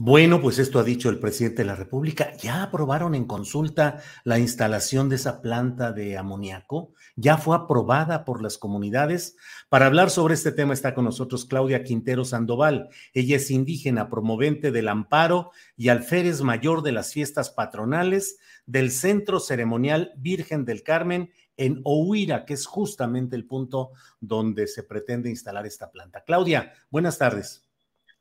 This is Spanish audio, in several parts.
Bueno, pues esto ha dicho el presidente de la República. Ya aprobaron en consulta la instalación de esa planta de amoníaco. Ya fue aprobada por las comunidades. Para hablar sobre este tema está con nosotros Claudia Quintero Sandoval. Ella es indígena, promovente del amparo y alférez mayor de las fiestas patronales del Centro Ceremonial Virgen del Carmen en Ohuira, que es justamente el punto donde se pretende instalar esta planta. Claudia, buenas tardes.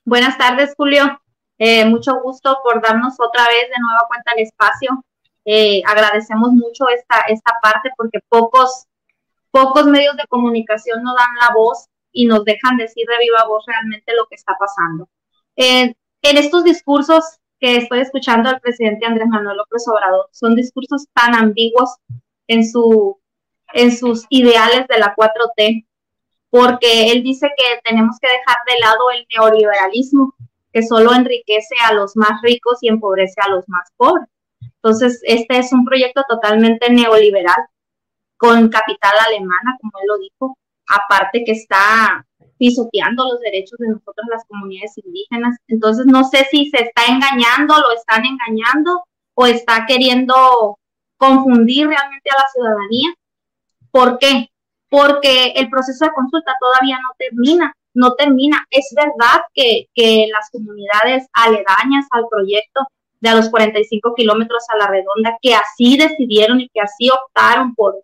Buenas tardes, Julio. Eh, mucho gusto por darnos otra vez de nueva cuenta el espacio. Eh, agradecemos mucho esta, esta parte porque pocos, pocos medios de comunicación nos dan la voz y nos dejan decir de viva voz realmente lo que está pasando. en estos discursos que estoy escuchando al presidente Andrés Manuel López Obrador, son discursos tan ambiguos en, su, en sus ideales de la 4T, porque él dice que tenemos que dejar de lado el neoliberalismo que solo enriquece a los más ricos y empobrece a los más pobres. Entonces, este es un proyecto totalmente neoliberal con capital alemana, como él lo dijo, aparte que está pisoteando los derechos de nosotros las comunidades indígenas. Entonces, no sé si se está engañando, lo están engañando o está queriendo confundir realmente a la ciudadanía. ¿Por qué? Porque el proceso de consulta todavía no termina no termina. Es verdad que, las comunidades aledañas al proyecto de a los 45 kilómetros a la redonda, que así decidieron y que así optaron por,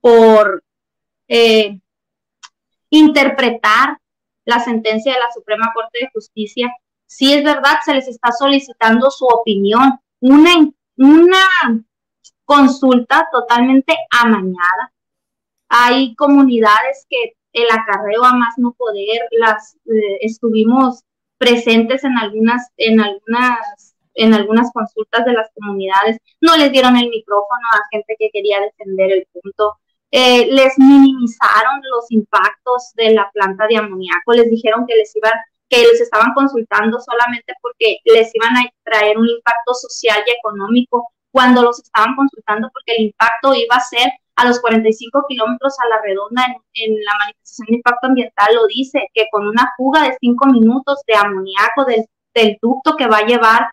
por eh, interpretar la sentencia de la Suprema Corte de Justicia, sí es verdad, se les está solicitando su opinión, una, una consulta totalmente amañada. Hay comunidades que el acarreo a más no poder, las eh, estuvimos presentes en algunas, en algunas, en algunas consultas de las comunidades, no les dieron el micrófono a gente que quería defender el punto, eh, les minimizaron los impactos de la planta de amoníaco, les dijeron que les iban, que les estaban consultando solamente porque les iban a traer un impacto social y económico, cuando los estaban consultando porque el impacto iba a ser a los 45 kilómetros a la redonda en, la manifestación de impacto ambiental lo dice, que con una fuga de 5 minutos de amoníaco del, ducto que va a llevar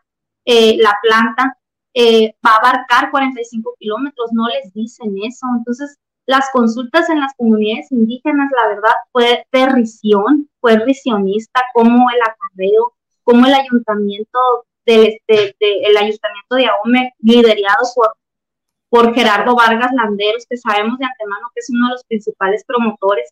eh, la planta, eh, va a abarcar 45 kilómetros, no les dicen eso. Entonces, las consultas en las comunidades indígenas, la verdad, fue perrición, fue risionista, como el acarreo, como el ayuntamiento del, este, el ayuntamiento de Ahome, liderado por por Gerardo Vargas Landeros, que sabemos de antemano que es uno de los principales promotores,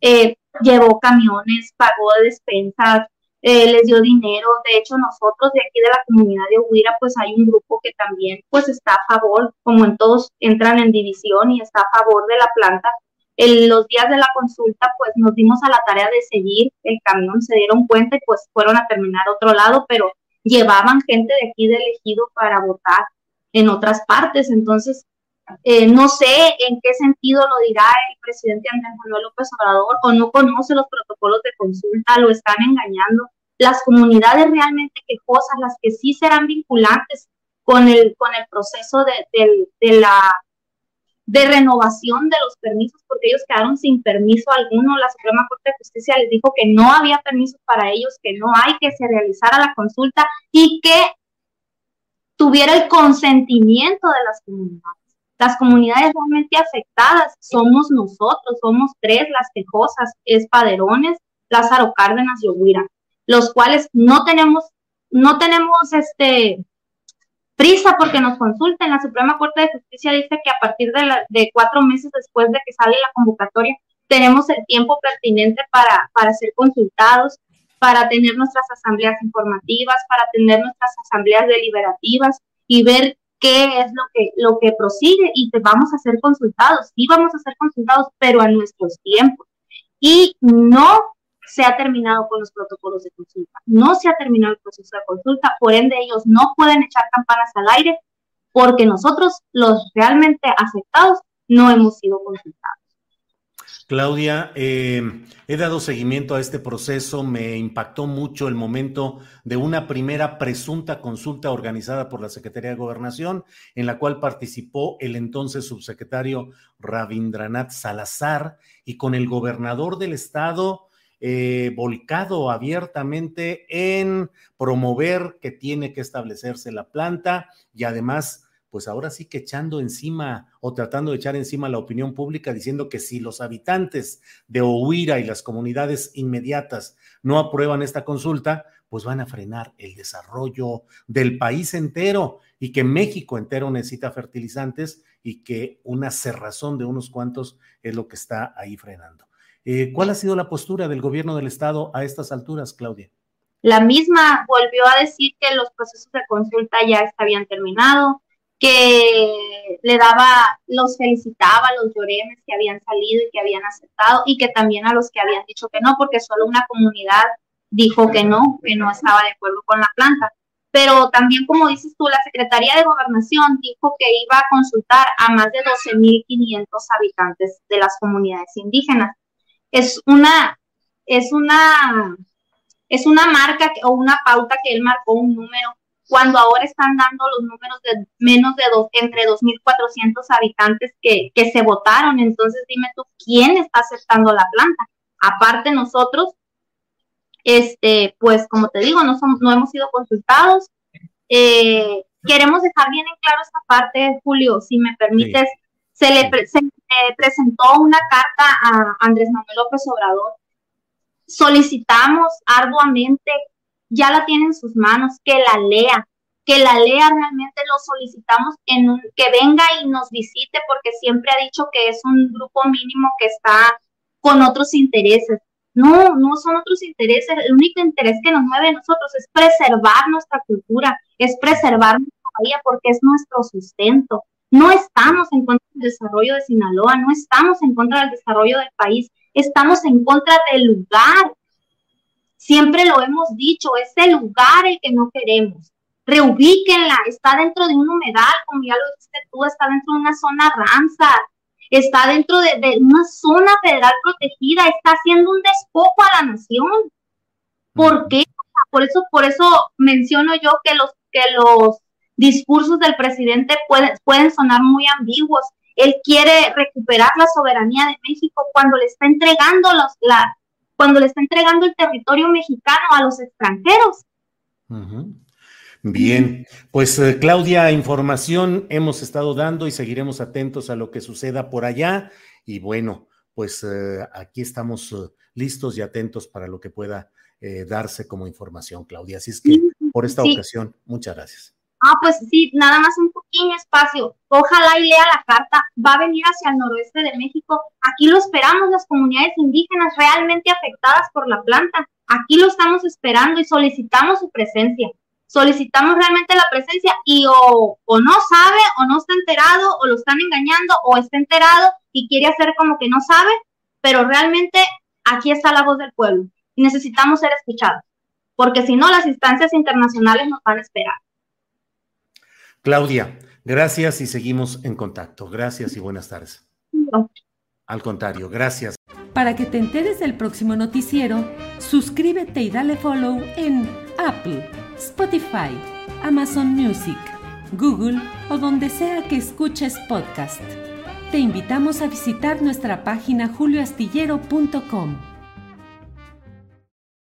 eh, llevó camiones, pagó despensas, eh, les dio dinero. De hecho, nosotros de aquí de la comunidad de Huira, pues hay un grupo que también pues está a favor, como en todos entran en división y está a favor de la planta. En los días de la consulta, pues nos dimos a la tarea de seguir el camión, se dieron cuenta y pues fueron a terminar otro lado, pero llevaban gente de aquí de elegido para votar en otras partes. Entonces, eh, no sé en qué sentido lo dirá el presidente Andrés Manuel López Obrador o no conoce los protocolos de consulta, lo están engañando. Las comunidades realmente quejosas, las que sí serán vinculantes con el, con el proceso de, de, la de renovación de los permisos, porque ellos quedaron sin permiso alguno. La Suprema Corte de Justicia les dijo que no había permisos para ellos, que no hay que se realizara la consulta y que tuviera el consentimiento de las comunidades. Las comunidades realmente afectadas somos nosotros, somos tres las quejosas, Espaderones, Lázaro Cárdenas y Oguira, los cuales no tenemos, no tenemos este prisa porque nos consulten. La Suprema Corte de Justicia dice que a partir de, de cuatro meses después de que sale la convocatoria, tenemos el tiempo pertinente para, para ser consultados, para tener nuestras asambleas informativas, para tener nuestras asambleas deliberativas y ver qué es lo que, lo que prosigue y te vamos a ser consultados. Sí vamos a ser consultados, pero a nuestros tiempos. Y no se ha terminado con los protocolos de consulta. No se ha terminado el proceso de consulta, por ende ellos no pueden echar campanas al aire porque nosotros, los realmente afectados, no hemos sido consultados. Claudia, eh, he dado seguimiento a este proceso, me impactó mucho el momento de una primera presunta consulta organizada por la Secretaría de Gobernación, en la cual participó el entonces subsecretario Rabindranath Salazar y con el gobernador del estado eh, volcado abiertamente en promover que tiene que establecerse la planta y además pues ahora sí que echando encima o tratando de echar encima la opinión pública diciendo que si los habitantes de Ohuira y las comunidades inmediatas no aprueban esta consulta, pues van a frenar el desarrollo del país entero y que México entero necesita fertilizantes y que una cerrazón de unos cuantos es lo que está ahí frenando. Eh, ¿Cuál ha sido la postura del gobierno del estado a estas alturas, Claudia? La misma volvió a decir que los procesos de consulta ya habían terminado, que le daba, los felicitaba los lloremes que habían salido y que habían aceptado y que también a los que habían dicho que no, porque solo una comunidad dijo que no, que no estaba de acuerdo con la planta. Pero también, como dices tú, la Secretaría de Gobernación dijo que iba a consultar a más de 12.500 habitantes de las comunidades indígenas. Es una, es una, es una marca o una pauta que él marcó un número cuando ahora están dando los números de menos de dos, entre 2.400 habitantes que, que se votaron. Entonces dime tú, ¿quién está aceptando la planta? Aparte nosotros, este, pues como te digo, no, somos, no hemos sido consultados. Eh, queremos dejar bien en claro esta parte, Julio, si me permites. Se le presentó una carta a Andrés Manuel López Obrador. Solicitamos arduamente ya la tiene en sus manos, que la lea, que la lea realmente lo solicitamos en que venga y nos visite porque siempre ha dicho que es un grupo mínimo que está con otros intereses. No, no son otros intereses. El único interés que nos mueve a nosotros es preservar nuestra cultura, es preservar nuestra bahía porque es nuestro sustento. No estamos en contra del desarrollo de Sinaloa, no estamos en contra del desarrollo del país, estamos en contra del lugar Siempre lo hemos dicho, es el lugar el que no queremos. Reubíquenla, está dentro de un humedal, como ya lo dijiste tú, está dentro de una zona Ramsar, está dentro de, una zona federal protegida, está haciendo un despojo a la nación. ¿Por qué? Por eso, por eso menciono yo que los, que los discursos del presidente pueden, pueden sonar muy ambiguos. Él quiere recuperar la soberanía de México cuando le está entregando los, la, cuando le está entregando el territorio mexicano a los extranjeros. Bien, pues eh, Claudia, información hemos estado dando y seguiremos atentos a lo que suceda por allá. Y bueno, pues eh, aquí estamos eh, listos y atentos para lo que pueda darse como información, Claudia. Así es que por esta ocasión, muchas gracias. Ah, pues sí, nada más un pequeño espacio. Ojalá y lea la carta. Va a venir hacia el noroeste de México. Aquí lo esperamos las comunidades indígenas realmente afectadas por la planta. Aquí lo estamos esperando y solicitamos su presencia. Solicitamos realmente la presencia y o, o no sabe o no está enterado o lo están engañando o está enterado y quiere hacer como que no sabe, pero realmente aquí está la voz del pueblo y necesitamos ser escuchados, porque si no las instancias internacionales nos van a esperar. Claudia, gracias y seguimos en contacto. Gracias y buenas tardes. Al contrario, gracias. Para que te enteres del próximo noticiero, suscríbete y dale follow en Apple, Spotify, Amazon Music, Google o donde sea que escuches podcast. Te invitamos a visitar nuestra página julioastillero.com.